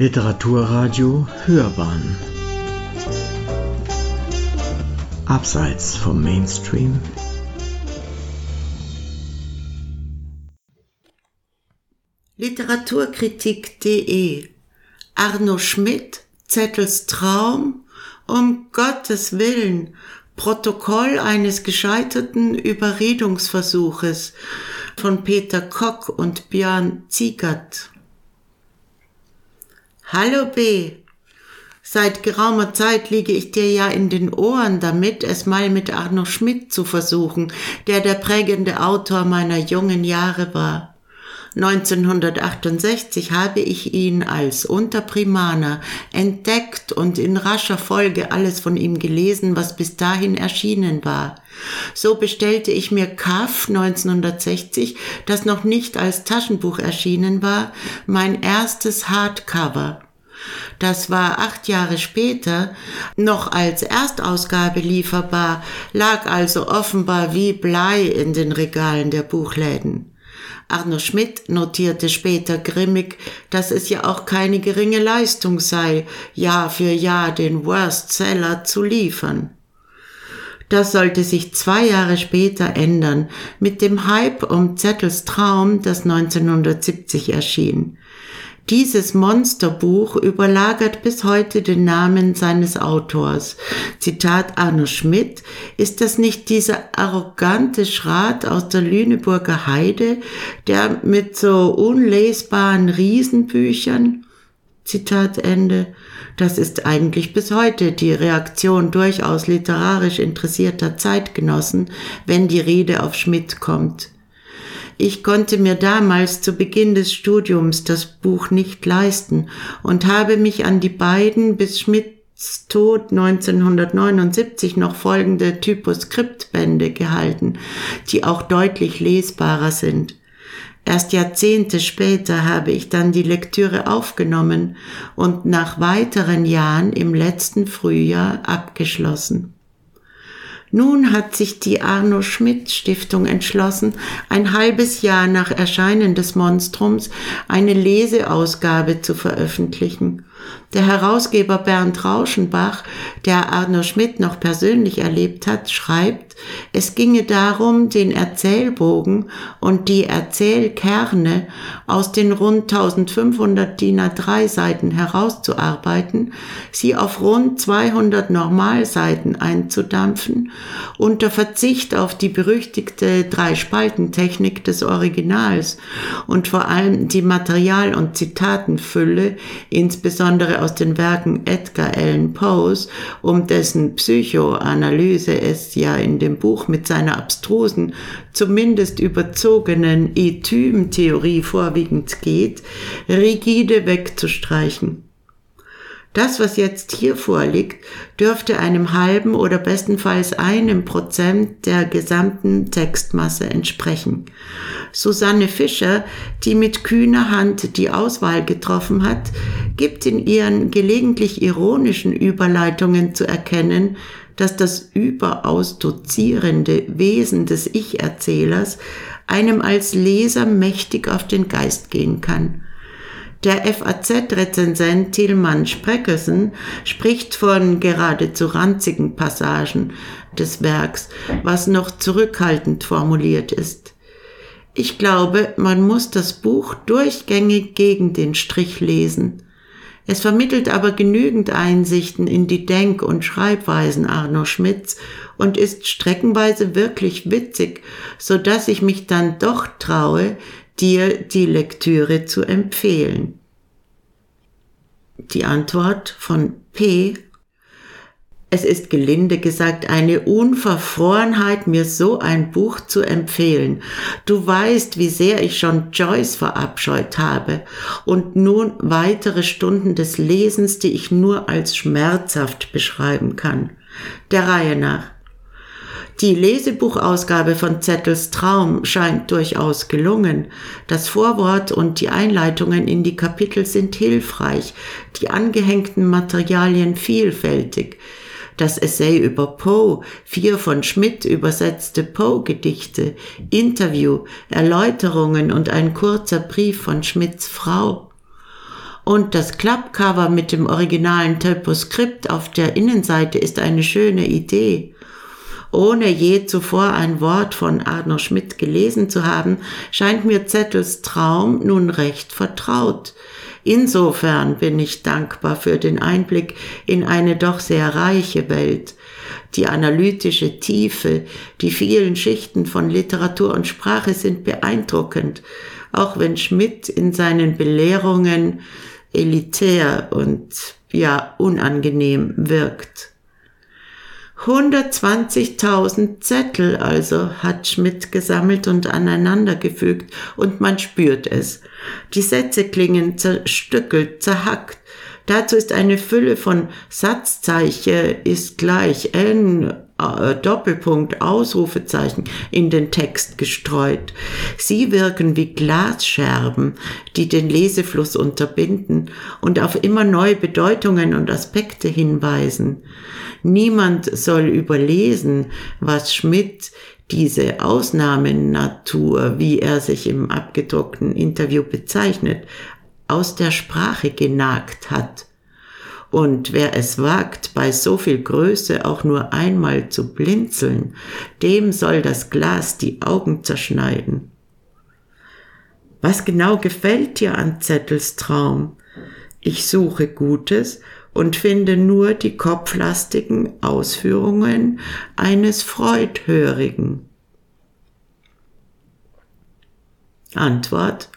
Literaturradio Hörbahn. Abseits vom Mainstream. Literaturkritik.de Arno Schmidt Zettels Traum um Gottes Willen Protokoll eines gescheiterten Überredungsversuches von Peter Kock und Björn Ziegert. Hallo B. Seit geraumer Zeit liege ich dir ja in den Ohren damit, es mal mit Arno Schmidt zu versuchen, der der prägende Autor meiner jungen Jahre war. 1968 habe ich ihn als Unterprimaner entdeckt und in rascher Folge alles von ihm gelesen, was bis dahin erschienen war. So bestellte ich mir Kaff 1960, das noch nicht als Taschenbuch erschienen war, mein erstes Hardcover. Das war acht Jahre später noch als Erstausgabe lieferbar, lag also offenbar wie Blei in den Regalen der Buchläden. Arno Schmidt notierte später grimmig, dass es ja auch keine geringe Leistung sei, Jahr für Jahr den Worstseller zu liefern. Das sollte sich zwei Jahre später ändern, mit dem Hype um Zettels Traum, das 1970 erschien. Dieses Monsterbuch überlagert bis heute den Namen seines Autors. Zitat Arno Schmidt, ist das nicht dieser arrogante Schrat aus der Lüneburger Heide, der mit so unlesbaren Riesenbüchern Zitat Ende. Das ist eigentlich bis heute die Reaktion durchaus literarisch interessierter Zeitgenossen, wenn die Rede auf Schmidt kommt. Ich konnte mir damals zu Beginn des Studiums das Buch nicht leisten und habe mich an die beiden bis Schmidts Tod 1979 noch folgende Typoskriptbände gehalten, die auch deutlich lesbarer sind. Erst Jahrzehnte später habe ich dann die Lektüre aufgenommen und nach weiteren Jahren im letzten Frühjahr abgeschlossen. Nun hat sich die Arno Schmidt Stiftung entschlossen, ein halbes Jahr nach Erscheinen des Monstrums eine Leseausgabe zu veröffentlichen. Der Herausgeber Bernd Rauschenbach, der Arno Schmidt noch persönlich erlebt hat, schreibt, es ginge darum, den Erzählbogen und die Erzählkerne aus den rund 1500 DIN A3 Seiten herauszuarbeiten, sie auf rund 200 Normalseiten einzudampfen, unter Verzicht auf die berüchtigte Drei-Spalten-Technik des Originals und vor allem die Material- und Zitatenfülle, insbesondere aus den Werken Edgar Allan Poes, um dessen Psychoanalyse es ja in dem Buch mit seiner abstrusen, zumindest überzogenen Etym-Theorie vorwiegend geht, rigide wegzustreichen. Das, was jetzt hier vorliegt, dürfte einem halben oder bestenfalls einem Prozent der gesamten Textmasse entsprechen. Susanne Fischer, die mit kühner Hand die Auswahl getroffen hat, gibt in ihren gelegentlich ironischen Überleitungen zu erkennen, dass das überaus dozierende Wesen des Ich-Erzählers einem als Leser mächtig auf den Geist gehen kann. Der FAZ-Rezensent Tilman Spreckelsen spricht von geradezu ranzigen Passagen des Werks, was noch zurückhaltend formuliert ist. Ich glaube, man muss das Buch durchgängig gegen den Strich lesen. Es vermittelt aber genügend Einsichten in die Denk- und Schreibweisen Arno Schmidts und ist streckenweise wirklich witzig, so dass ich mich dann doch traue, dir die Lektüre zu empfehlen? Die Antwort von P. Es ist gelinde gesagt eine Unverfrorenheit, mir so ein Buch zu empfehlen. Du weißt, wie sehr ich schon Joyce verabscheut habe und nun weitere Stunden des Lesens, die ich nur als schmerzhaft beschreiben kann. Der Reihe nach. Die Lesebuchausgabe von Zettels Traum scheint durchaus gelungen. Das Vorwort und die Einleitungen in die Kapitel sind hilfreich, die angehängten Materialien vielfältig. Das Essay über Poe, vier von Schmidt übersetzte Poe-Gedichte, Interview, Erläuterungen und ein kurzer Brief von Schmidts Frau. Und das Klappcover mit dem originalen Typoskript auf der Innenseite ist eine schöne Idee. Ohne je zuvor ein Wort von Arno Schmidt gelesen zu haben, scheint mir Zettels Traum nun recht vertraut. Insofern bin ich dankbar für den Einblick in eine doch sehr reiche Welt. Die analytische Tiefe, die vielen Schichten von Literatur und Sprache sind beeindruckend, auch wenn Schmidt in seinen Belehrungen elitär und ja unangenehm wirkt. 120.000 Zettel also hat Schmidt gesammelt und aneinandergefügt und man spürt es. Die Sätze klingen zerstückelt, zerhackt. Dazu ist eine Fülle von Satzzeichen ist gleich n Doppelpunkt, Ausrufezeichen in den Text gestreut. Sie wirken wie Glasscherben, die den Lesefluss unterbinden und auf immer neue Bedeutungen und Aspekte hinweisen. Niemand soll überlesen, was Schmidt diese Ausnahmenatur, wie er sich im abgedruckten Interview bezeichnet, aus der Sprache genagt hat. Und wer es wagt, bei so viel Größe auch nur einmal zu blinzeln, dem soll das Glas die Augen zerschneiden. Was genau gefällt dir an Zettels Traum? Ich suche Gutes und finde nur die kopflastigen Ausführungen eines Freudhörigen. Antwort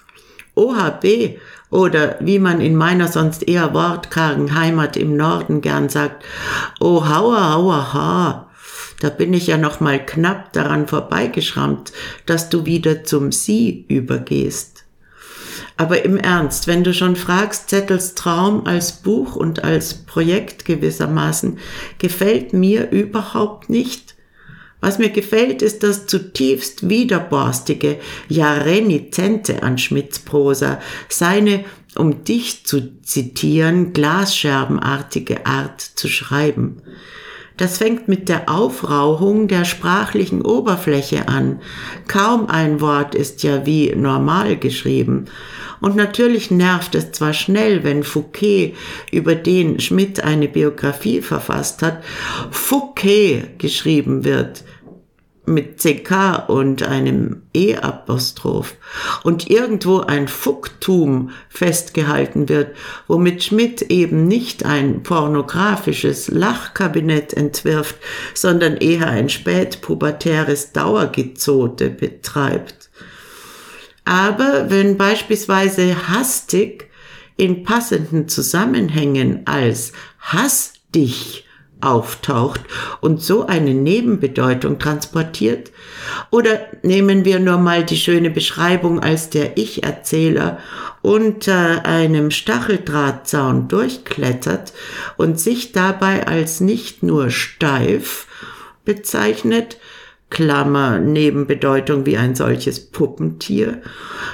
OHB oder wie man in meiner sonst eher wortkargen Heimat im Norden gern sagt, oh hauer, hauer, ha. Da bin ich ja noch mal knapp daran vorbeigeschrammt, dass du wieder zum Sie übergehst. Aber im Ernst, wenn du schon fragst, Zettels Traum als Buch und als Projekt gewissermaßen, gefällt mir überhaupt nicht. Was mir gefällt, ist das zutiefst widerborstige, ja renizente an Schmidts Prosa, seine, um dich zu zitieren, glasscherbenartige Art zu schreiben. Das fängt mit der Aufrauchung der sprachlichen Oberfläche an. Kaum ein Wort ist ja wie normal geschrieben. Und natürlich nervt es zwar schnell, wenn Fouquet, über den Schmidt eine Biografie verfasst hat, Fouquet geschrieben wird mit CK und einem E-Apostroph und irgendwo ein Fucktum festgehalten wird, womit Schmidt eben nicht ein pornografisches Lachkabinett entwirft, sondern eher ein spätpubertäres Dauergezote betreibt. Aber wenn beispielsweise hastig in passenden Zusammenhängen als hass dich auftaucht und so eine Nebenbedeutung transportiert? Oder nehmen wir nur mal die schöne Beschreibung, als der Ich-Erzähler unter einem Stacheldrahtzaun durchklettert und sich dabei als nicht nur steif bezeichnet, Klammer Nebenbedeutung wie ein solches Puppentier,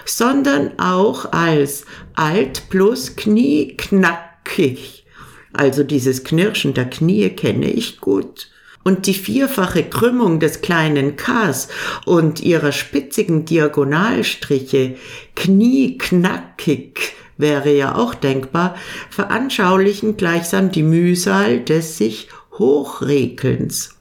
sondern auch als alt plus knieknackig also dieses Knirschen der Knie kenne ich gut. Und die vierfache Krümmung des kleinen Ks und ihrer spitzigen Diagonalstriche, knieknackig, wäre ja auch denkbar, veranschaulichen gleichsam die Mühsal des sich Hochrekelns.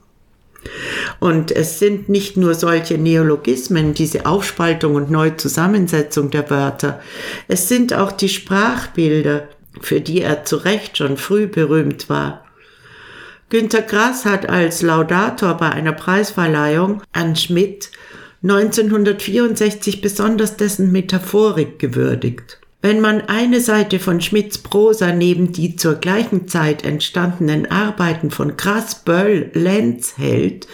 Und es sind nicht nur solche Neologismen, diese Aufspaltung und Neuzusammensetzung der Wörter, es sind auch die Sprachbilder, für die er zu Recht schon früh berühmt war. Günter Grass hat als Laudator bei einer Preisverleihung an Schmidt 1964 besonders dessen Metaphorik gewürdigt. Wenn man eine Seite von Schmidts Prosa neben die zur gleichen Zeit entstandenen Arbeiten von Grass, Böll, Lenz hält,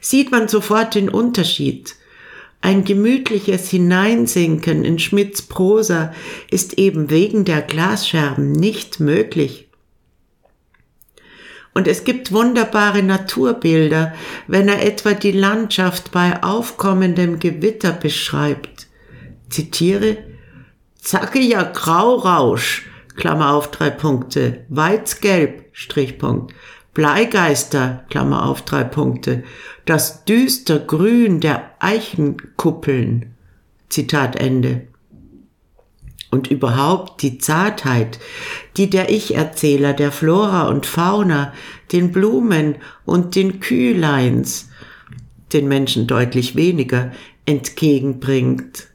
sieht man sofort den Unterschied. Ein gemütliches Hineinsinken in Schmidts Prosa ist eben wegen der Glasscherben nicht möglich. Und es gibt wunderbare Naturbilder, wenn er etwa die Landschaft bei aufkommendem Gewitter beschreibt. Zitiere, zackiger Graurausch, Klammer auf drei Punkte, Weizgelb, Strichpunkt, Bleigeister, Klammer auf drei Punkte, das düster Grün der Eichenkuppeln, Zitat Ende. und überhaupt die Zartheit, die der Ich-Erzähler der Flora und Fauna, den Blumen und den Kühleins, den Menschen deutlich weniger, entgegenbringt.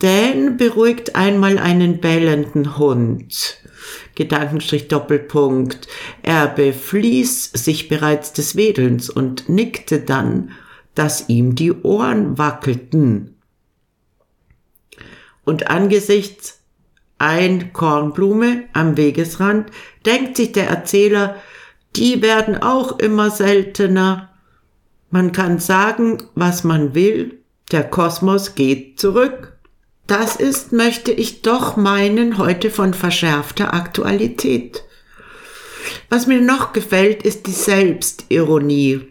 Dan beruhigt einmal einen bellenden Hund. Gedankenstrich Doppelpunkt. Er befließ sich bereits des Wedelns und nickte dann, dass ihm die Ohren wackelten und angesichts ein Kornblume am Wegesrand denkt sich der Erzähler, die werden auch immer seltener. Man kann sagen, was man will, der Kosmos geht zurück. Das ist, möchte ich doch meinen, heute von verschärfter Aktualität. Was mir noch gefällt, ist die Selbstironie.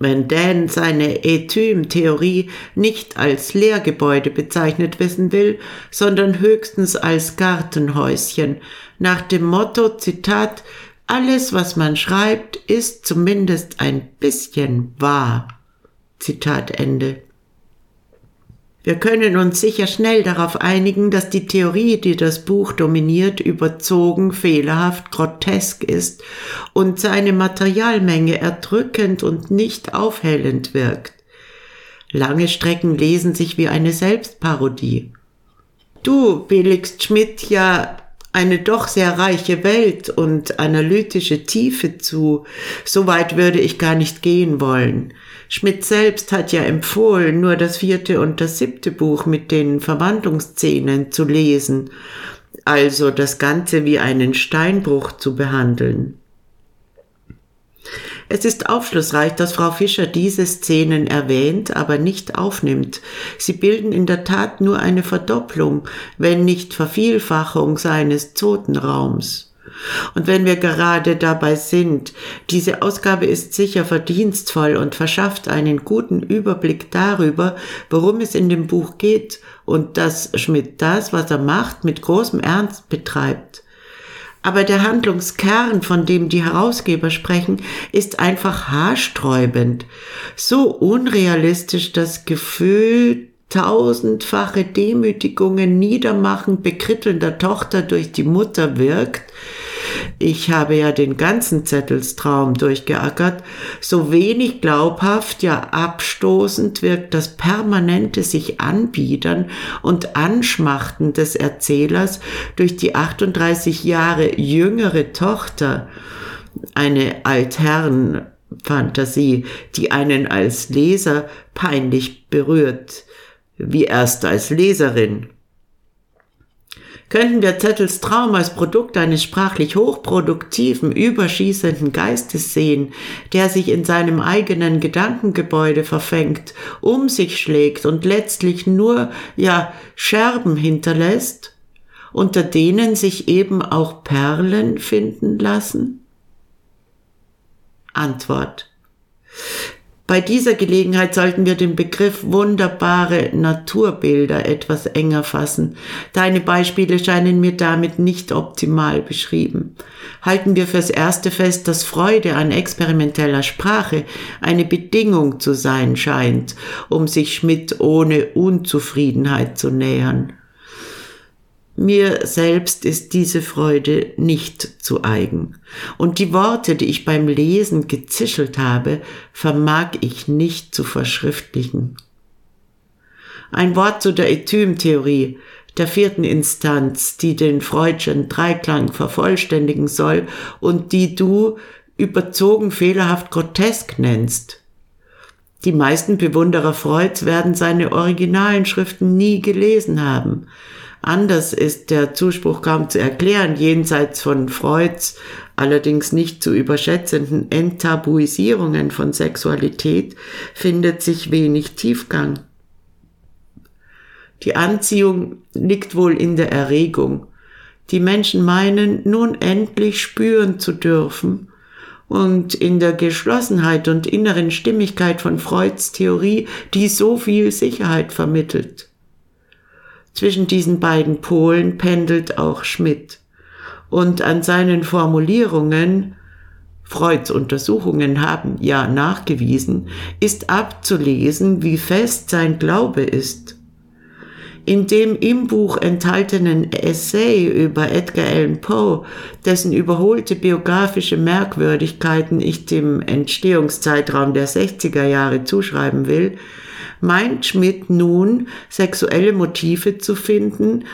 Wenn Dan seine Etym-Theorie nicht als Lehrgebäude bezeichnet wissen will, sondern höchstens als Gartenhäuschen, nach dem Motto, Zitat, alles, was man schreibt, ist zumindest ein bisschen wahr. Zitat Ende. Wir können uns sicher schnell darauf einigen, dass die Theorie, die das Buch dominiert, überzogen, fehlerhaft, grotesk ist und seine Materialmenge erdrückend und nicht aufhellend wirkt. Lange Strecken lesen sich wie eine Selbstparodie. Du billigst Schmidt ja eine doch sehr reiche Welt und analytische Tiefe zu. So weit würde ich gar nicht gehen wollen. Schmidt selbst hat ja empfohlen, nur das vierte und das siebte Buch mit den Verwandlungsszenen zu lesen, also das Ganze wie einen Steinbruch zu behandeln. Es ist aufschlussreich, dass Frau Fischer diese Szenen erwähnt, aber nicht aufnimmt. Sie bilden in der Tat nur eine Verdopplung, wenn nicht Vervielfachung seines Zotenraums. Und wenn wir gerade dabei sind, diese Ausgabe ist sicher verdienstvoll und verschafft einen guten Überblick darüber, worum es in dem Buch geht und dass Schmidt das, was er macht, mit großem Ernst betreibt. Aber der Handlungskern, von dem die Herausgeber sprechen, ist einfach haarsträubend. So unrealistisch das Gefühl tausendfache Demütigungen, Niedermachen bekrittelnder Tochter durch die Mutter wirkt, ich habe ja den ganzen Zettelstraum durchgeackert, so wenig glaubhaft, ja abstoßend wirkt das permanente sich anbiedern und anschmachten des Erzählers durch die 38 Jahre jüngere Tochter, eine Altherren-Fantasie, die einen als Leser peinlich berührt, wie erst als Leserin. Könnten wir Zettels Traum als Produkt eines sprachlich hochproduktiven, überschießenden Geistes sehen, der sich in seinem eigenen Gedankengebäude verfängt, um sich schlägt und letztlich nur, ja, Scherben hinterlässt, unter denen sich eben auch Perlen finden lassen? Antwort. Bei dieser Gelegenheit sollten wir den Begriff wunderbare Naturbilder etwas enger fassen. Deine Beispiele scheinen mir damit nicht optimal beschrieben. Halten wir fürs Erste fest, dass Freude an experimenteller Sprache eine Bedingung zu sein scheint, um sich Schmidt ohne Unzufriedenheit zu nähern. Mir selbst ist diese Freude nicht zu eigen. Und die Worte, die ich beim Lesen gezischelt habe, vermag ich nicht zu verschriftlichen. Ein Wort zu der Etym-Theorie, der vierten Instanz, die den Freudschen Dreiklang vervollständigen soll und die du überzogen fehlerhaft grotesk nennst. Die meisten Bewunderer Freuds werden seine originalen Schriften nie gelesen haben. Anders ist der Zuspruch kaum zu erklären, jenseits von Freuds allerdings nicht zu überschätzenden Enttabuisierungen von Sexualität findet sich wenig Tiefgang. Die Anziehung liegt wohl in der Erregung. Die Menschen meinen, nun endlich spüren zu dürfen, und in der Geschlossenheit und inneren Stimmigkeit von Freuds Theorie, die so viel Sicherheit vermittelt. Zwischen diesen beiden Polen pendelt auch Schmidt. Und an seinen Formulierungen, Freuds Untersuchungen haben ja nachgewiesen, ist abzulesen, wie fest sein Glaube ist. In dem im Buch enthaltenen Essay über Edgar Allan Poe, dessen überholte biografische Merkwürdigkeiten ich dem Entstehungszeitraum der 60er Jahre zuschreiben will, meint Schmidt nun sexuelle Motive zu finden,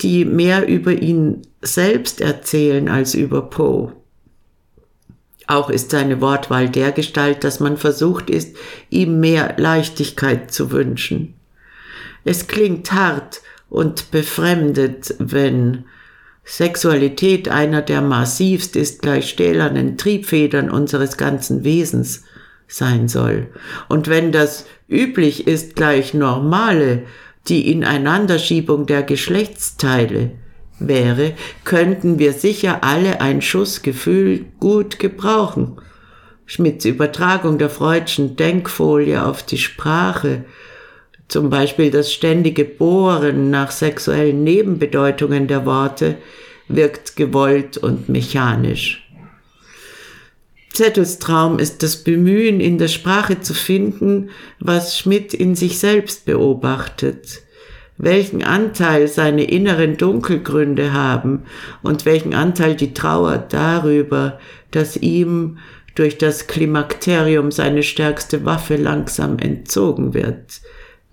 die mehr über ihn selbst erzählen als über Poe. Auch ist seine Wortwahl dergestalt, dass man versucht ist, ihm mehr Leichtigkeit zu wünschen. Es klingt hart und befremdet, wenn Sexualität einer der massivst ist gleich stählernen Triebfedern unseres ganzen Wesens sein soll. Und wenn das üblich ist gleich normale, die Ineinanderschiebung der Geschlechtsteile wäre, könnten wir sicher alle ein Schussgefühl gut gebrauchen. Schmidts Übertragung der freudschen Denkfolie auf die Sprache, zum Beispiel das ständige Bohren nach sexuellen Nebenbedeutungen der Worte, wirkt gewollt und mechanisch. Zettels Traum ist das Bemühen, in der Sprache zu finden, was Schmidt in sich selbst beobachtet, welchen Anteil seine inneren Dunkelgründe haben und welchen Anteil die Trauer darüber, dass ihm durch das Klimakterium seine stärkste Waffe langsam entzogen wird,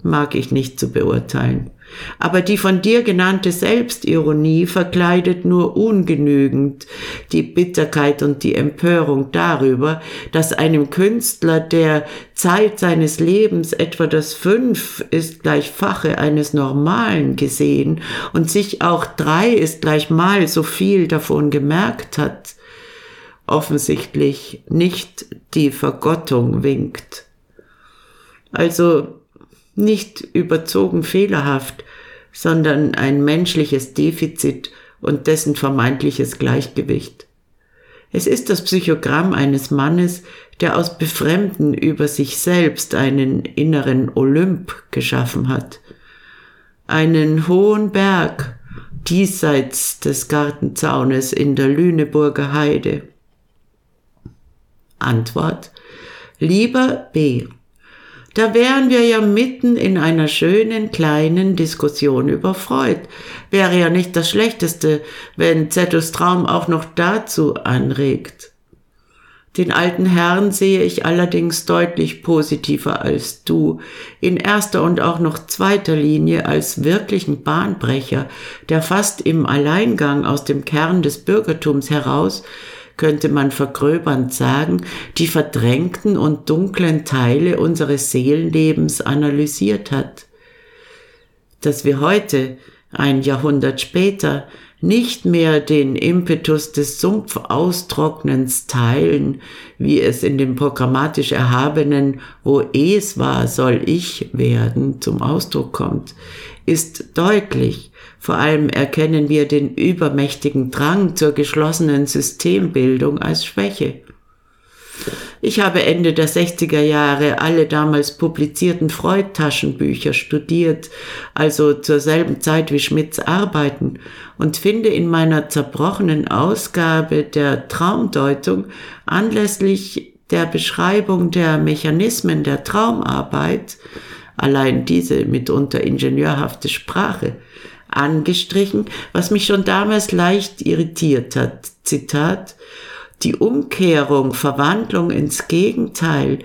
mag ich nicht zu beurteilen. Aber die von dir genannte Selbstironie verkleidet nur ungenügend die Bitterkeit und die Empörung darüber, dass einem Künstler, der Zeit seines Lebens etwa das Fünf ist gleich Fache eines Normalen gesehen und sich auch drei ist gleich mal so viel davon gemerkt hat, offensichtlich nicht die Vergottung winkt. Also nicht überzogen fehlerhaft, sondern ein menschliches Defizit und dessen vermeintliches Gleichgewicht. Es ist das Psychogramm eines Mannes, der aus Befremden über sich selbst einen inneren Olymp geschaffen hat. Einen hohen Berg diesseits des Gartenzaunes in der Lüneburger Heide. Antwort Lieber B. Da wären wir ja mitten in einer schönen kleinen Diskussion über Freud. Wäre ja nicht das Schlechteste, wenn Zettus Traum auch noch dazu anregt. Den alten Herrn sehe ich allerdings deutlich positiver als du, in erster und auch noch zweiter Linie als wirklichen Bahnbrecher, der fast im Alleingang aus dem Kern des Bürgertums heraus könnte man vergröbernd sagen, die verdrängten und dunklen Teile unseres Seelenlebens analysiert hat. Dass wir heute, ein Jahrhundert später, nicht mehr den Impetus des Sumpfaustrocknens teilen, wie es in dem programmatisch Erhabenen, wo es war, soll ich werden, zum Ausdruck kommt, ist deutlich. Vor allem erkennen wir den übermächtigen Drang zur geschlossenen Systembildung als Schwäche. Ich habe Ende der 60er Jahre alle damals publizierten Freud-Taschenbücher studiert, also zur selben Zeit wie Schmidts Arbeiten, und finde in meiner zerbrochenen Ausgabe der Traumdeutung anlässlich der Beschreibung der Mechanismen der Traumarbeit, allein diese mitunter ingenieurhafte Sprache, angestrichen, was mich schon damals leicht irritiert hat. Zitat, die Umkehrung, Verwandlung ins Gegenteil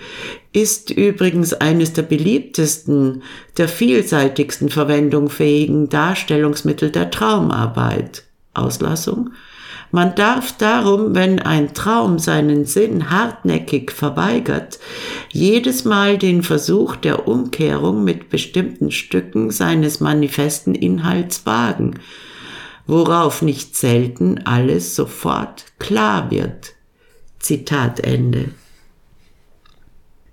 ist übrigens eines der beliebtesten, der vielseitigsten verwendungsfähigen Darstellungsmittel der Traumarbeit. Auslassung. Man darf darum, wenn ein Traum seinen Sinn hartnäckig verweigert, jedes Mal den Versuch der Umkehrung mit bestimmten Stücken seines manifesten Inhalts wagen, worauf nicht selten alles sofort klar wird. Zitat Ende.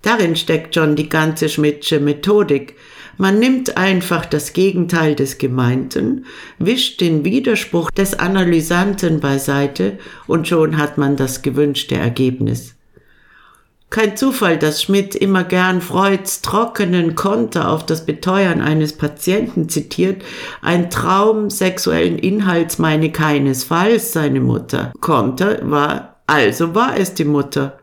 Darin steckt schon die ganze Schmidtsche Methodik. Man nimmt einfach das Gegenteil des Gemeinten, wischt den Widerspruch des Analysanten beiseite und schon hat man das gewünschte Ergebnis. Kein Zufall, dass Schmidt immer gern Freuds trockenen Konter auf das Beteuern eines Patienten zitiert. Ein Traum sexuellen Inhalts meine keinesfalls seine Mutter. Konter war, also war es die Mutter.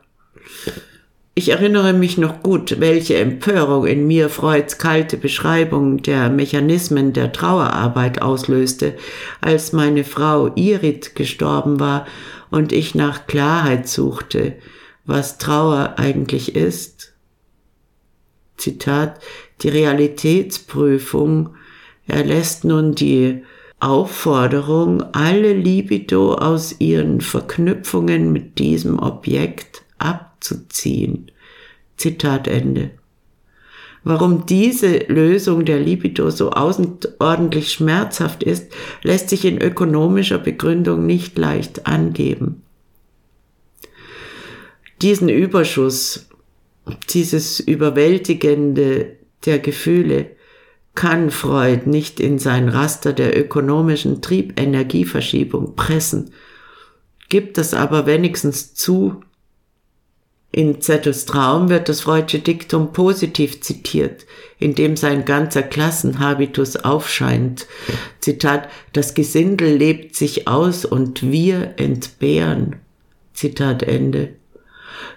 Ich erinnere mich noch gut, welche Empörung in mir Freuds kalte Beschreibung der Mechanismen der Trauerarbeit auslöste, als meine Frau Irit gestorben war und ich nach Klarheit suchte, was Trauer eigentlich ist. Zitat, die Realitätsprüfung erlässt nun die Aufforderung, alle Libido aus ihren Verknüpfungen mit diesem Objekt abzuziehen. Zitat Ende. Warum diese Lösung der Libido so außerordentlich schmerzhaft ist, lässt sich in ökonomischer Begründung nicht leicht angeben. Diesen Überschuss, dieses Überwältigende der Gefühle kann Freud nicht in sein Raster der ökonomischen Triebenergieverschiebung pressen, gibt es aber wenigstens zu, in Zettels Traum wird das Freudsche Diktum positiv zitiert, indem sein ganzer Klassenhabitus aufscheint. Zitat, das Gesindel lebt sich aus und wir entbehren. Zitat Ende.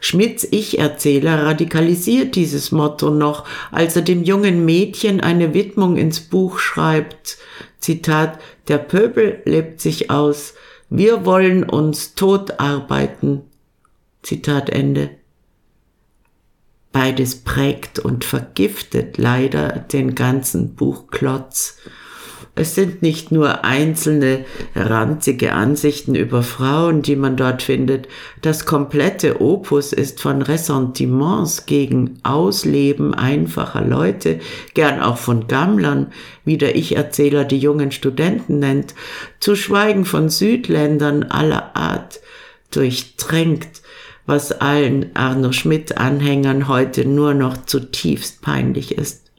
Schmidts Ich-Erzähler radikalisiert dieses Motto noch, als er dem jungen Mädchen eine Widmung ins Buch schreibt. Zitat, der Pöbel lebt sich aus, wir wollen uns tot arbeiten. Zitat Ende. Beides prägt und vergiftet leider den ganzen Buchklotz. Es sind nicht nur einzelne ranzige Ansichten über Frauen, die man dort findet. Das komplette Opus ist von Ressentiments gegen Ausleben einfacher Leute, gern auch von Gammlern, wie der Ich-Erzähler die jungen Studenten nennt, zu schweigen von Südländern aller Art, durchtränkt was allen Arno Schmidt-Anhängern heute nur noch zutiefst peinlich ist.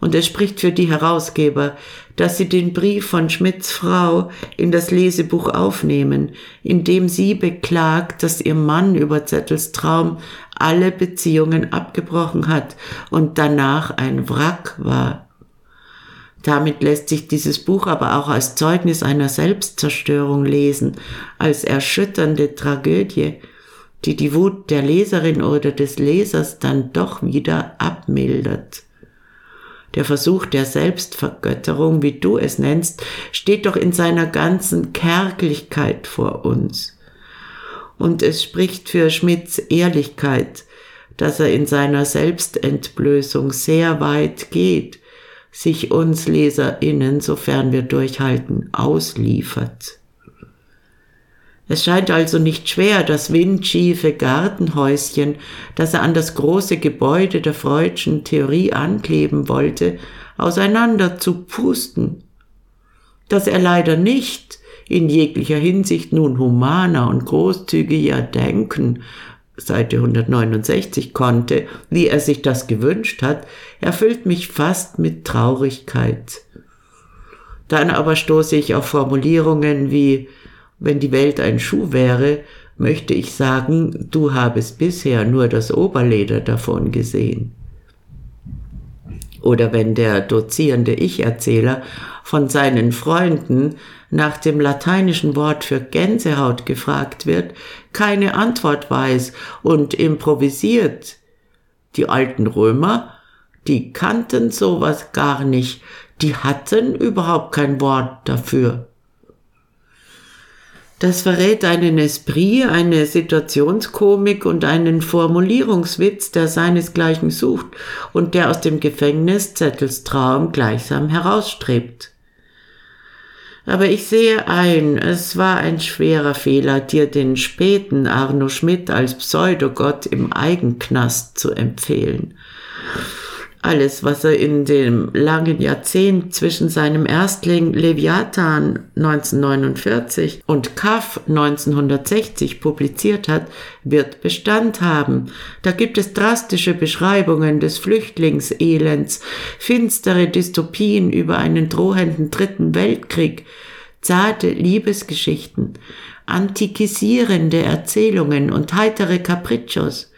Und es spricht für die Herausgeber, dass sie den Brief von Schmidts Frau in das Lesebuch aufnehmen, in dem sie beklagt, dass ihr Mann über Zettels Traum alle Beziehungen abgebrochen hat und danach ein Wrack war. Damit lässt sich dieses Buch aber auch als Zeugnis einer Selbstzerstörung lesen, als erschütternde Tragödie, die die Wut der Leserin oder des Lesers dann doch wieder abmildert. Der Versuch der Selbstvergötterung, wie du es nennst, steht doch in seiner ganzen Kärglichkeit vor uns. Und es spricht für Schmidts Ehrlichkeit, dass er in seiner Selbstentblößung sehr weit geht, sich uns Leserinnen, sofern wir durchhalten, ausliefert. Es scheint also nicht schwer, das windschiefe Gartenhäuschen, das er an das große Gebäude der Freudschen Theorie ankleben wollte, auseinander zu pusten. Dass er leider nicht in jeglicher Hinsicht nun humaner und großzügiger denken, Seite 169 konnte, wie er sich das gewünscht hat, erfüllt mich fast mit Traurigkeit. Dann aber stoße ich auf Formulierungen wie wenn die Welt ein Schuh wäre, möchte ich sagen, du habest bisher nur das Oberleder davon gesehen. Oder wenn der dozierende Ich-Erzähler von seinen Freunden nach dem lateinischen Wort für Gänsehaut gefragt wird, keine Antwort weiß und improvisiert. Die alten Römer, die kannten sowas gar nicht, die hatten überhaupt kein Wort dafür. Das verrät einen Esprit, eine Situationskomik und einen Formulierungswitz, der seinesgleichen sucht und der aus dem Gefängnis Zettels Traum gleichsam herausstrebt. Aber ich sehe ein, es war ein schwerer Fehler, dir den späten Arno Schmidt als Pseudogott im Eigenknast zu empfehlen alles, was er in dem langen Jahrzehnt zwischen seinem Erstling Leviathan 1949 und Kaff 1960 publiziert hat, wird Bestand haben. Da gibt es drastische Beschreibungen des Flüchtlingselends, finstere Dystopien über einen drohenden dritten Weltkrieg, zarte Liebesgeschichten, antikisierende Erzählungen und heitere Capriccios.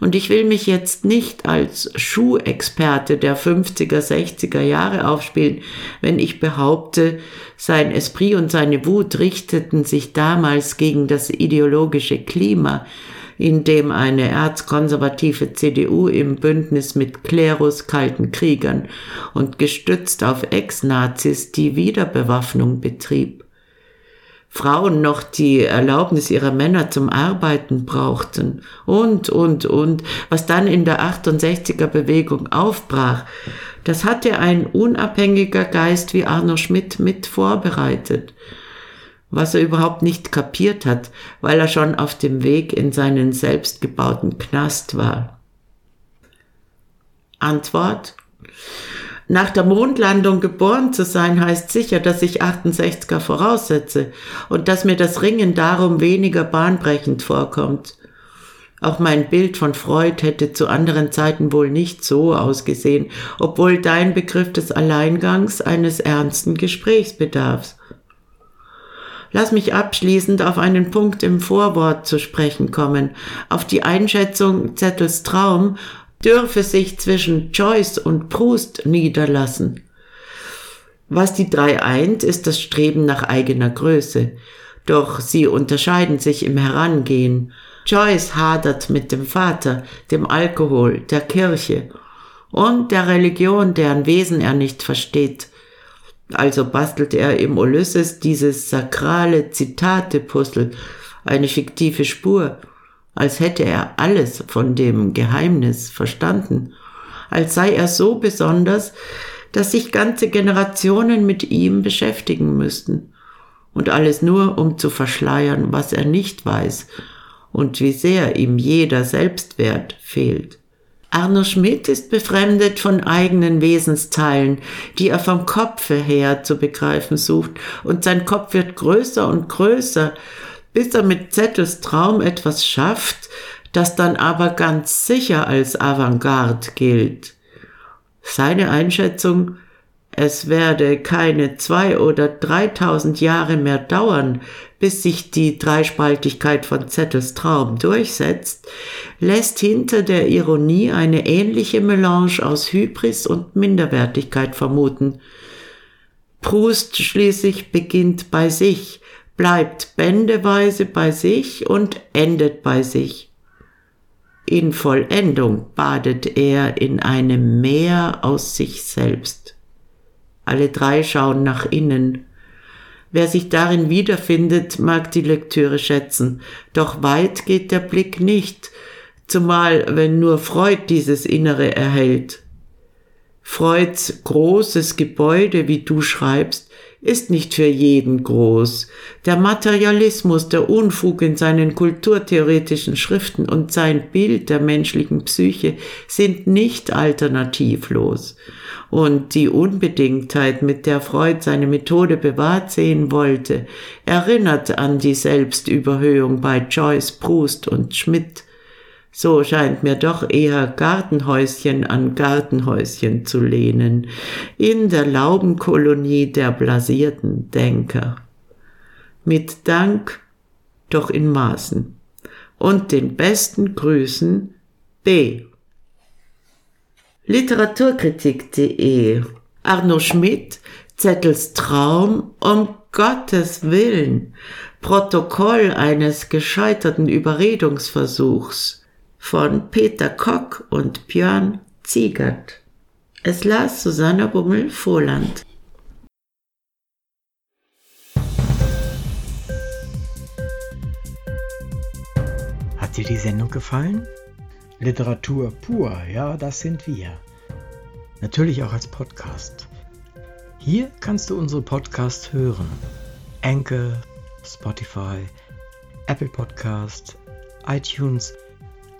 Und ich will mich jetzt nicht als Schuhexperte der 50er, 60er Jahre aufspielen, wenn ich behaupte, sein Esprit und seine Wut richteten sich damals gegen das ideologische Klima, in dem eine erzkonservative CDU im Bündnis mit Klerus kalten Kriegern und gestützt auf Ex-Nazis die Wiederbewaffnung betrieb. Frauen noch die Erlaubnis ihrer Männer zum Arbeiten brauchten und, und, und, was dann in der 68er Bewegung aufbrach, das hatte ein unabhängiger Geist wie Arno Schmidt mit vorbereitet, was er überhaupt nicht kapiert hat, weil er schon auf dem Weg in seinen selbstgebauten Knast war. Antwort nach der Mondlandung geboren zu sein, heißt sicher, dass ich 68er voraussetze und dass mir das Ringen darum weniger bahnbrechend vorkommt. Auch mein Bild von Freud hätte zu anderen Zeiten wohl nicht so ausgesehen, obwohl dein Begriff des Alleingangs eines ernsten Gesprächsbedarfs. Lass mich abschließend auf einen Punkt im Vorwort zu sprechen kommen, auf die Einschätzung Zettels Traum dürfe sich zwischen Joyce und Proust niederlassen. Was die drei eint, ist das Streben nach eigener Größe. Doch sie unterscheiden sich im Herangehen. Joyce hadert mit dem Vater, dem Alkohol, der Kirche und der Religion, deren Wesen er nicht versteht. Also bastelt er im Ulysses dieses sakrale Zitate-Puzzle, eine fiktive Spur, als hätte er alles von dem Geheimnis verstanden, als sei er so besonders, dass sich ganze Generationen mit ihm beschäftigen müssten, und alles nur, um zu verschleiern, was er nicht weiß und wie sehr ihm jeder Selbstwert fehlt. Arno Schmidt ist befremdet von eigenen Wesensteilen, die er vom Kopfe her zu begreifen sucht, und sein Kopf wird größer und größer, bis er mit Zettels Traum etwas schafft, das dann aber ganz sicher als Avantgarde gilt. Seine Einschätzung, es werde keine zwei oder dreitausend Jahre mehr dauern, bis sich die Dreispaltigkeit von Zettels Traum durchsetzt, lässt hinter der Ironie eine ähnliche Melange aus Hybris und Minderwertigkeit vermuten. Proust schließlich beginnt bei sich, bleibt bändeweise bei sich und endet bei sich. In Vollendung badet er in einem Meer aus sich selbst. Alle drei schauen nach innen. Wer sich darin wiederfindet, mag die Lektüre schätzen, doch weit geht der Blick nicht, zumal wenn nur Freud dieses Innere erhält. Freuds großes Gebäude, wie du schreibst, ist nicht für jeden groß. Der Materialismus, der Unfug in seinen kulturtheoretischen Schriften und sein Bild der menschlichen Psyche sind nicht alternativlos. Und die Unbedingtheit, mit der Freud seine Methode bewahrt sehen wollte, erinnert an die Selbstüberhöhung bei Joyce, Proust und Schmidt, so scheint mir doch eher Gartenhäuschen an Gartenhäuschen zu lehnen, in der Laubenkolonie der blasierten Denker. Mit Dank, doch in Maßen. Und den besten Grüßen B. Literaturkritik.de Arno Schmidt, Zettels Traum, um Gottes Willen, Protokoll eines gescheiterten Überredungsversuchs von Peter Kock und Björn Ziegert. Es las Susanna Bummel-Vohland. Hat dir die Sendung gefallen? Literatur pur, ja, das sind wir. Natürlich auch als Podcast. Hier kannst du unsere Podcasts hören. Anchor, Spotify, Apple Podcast, iTunes –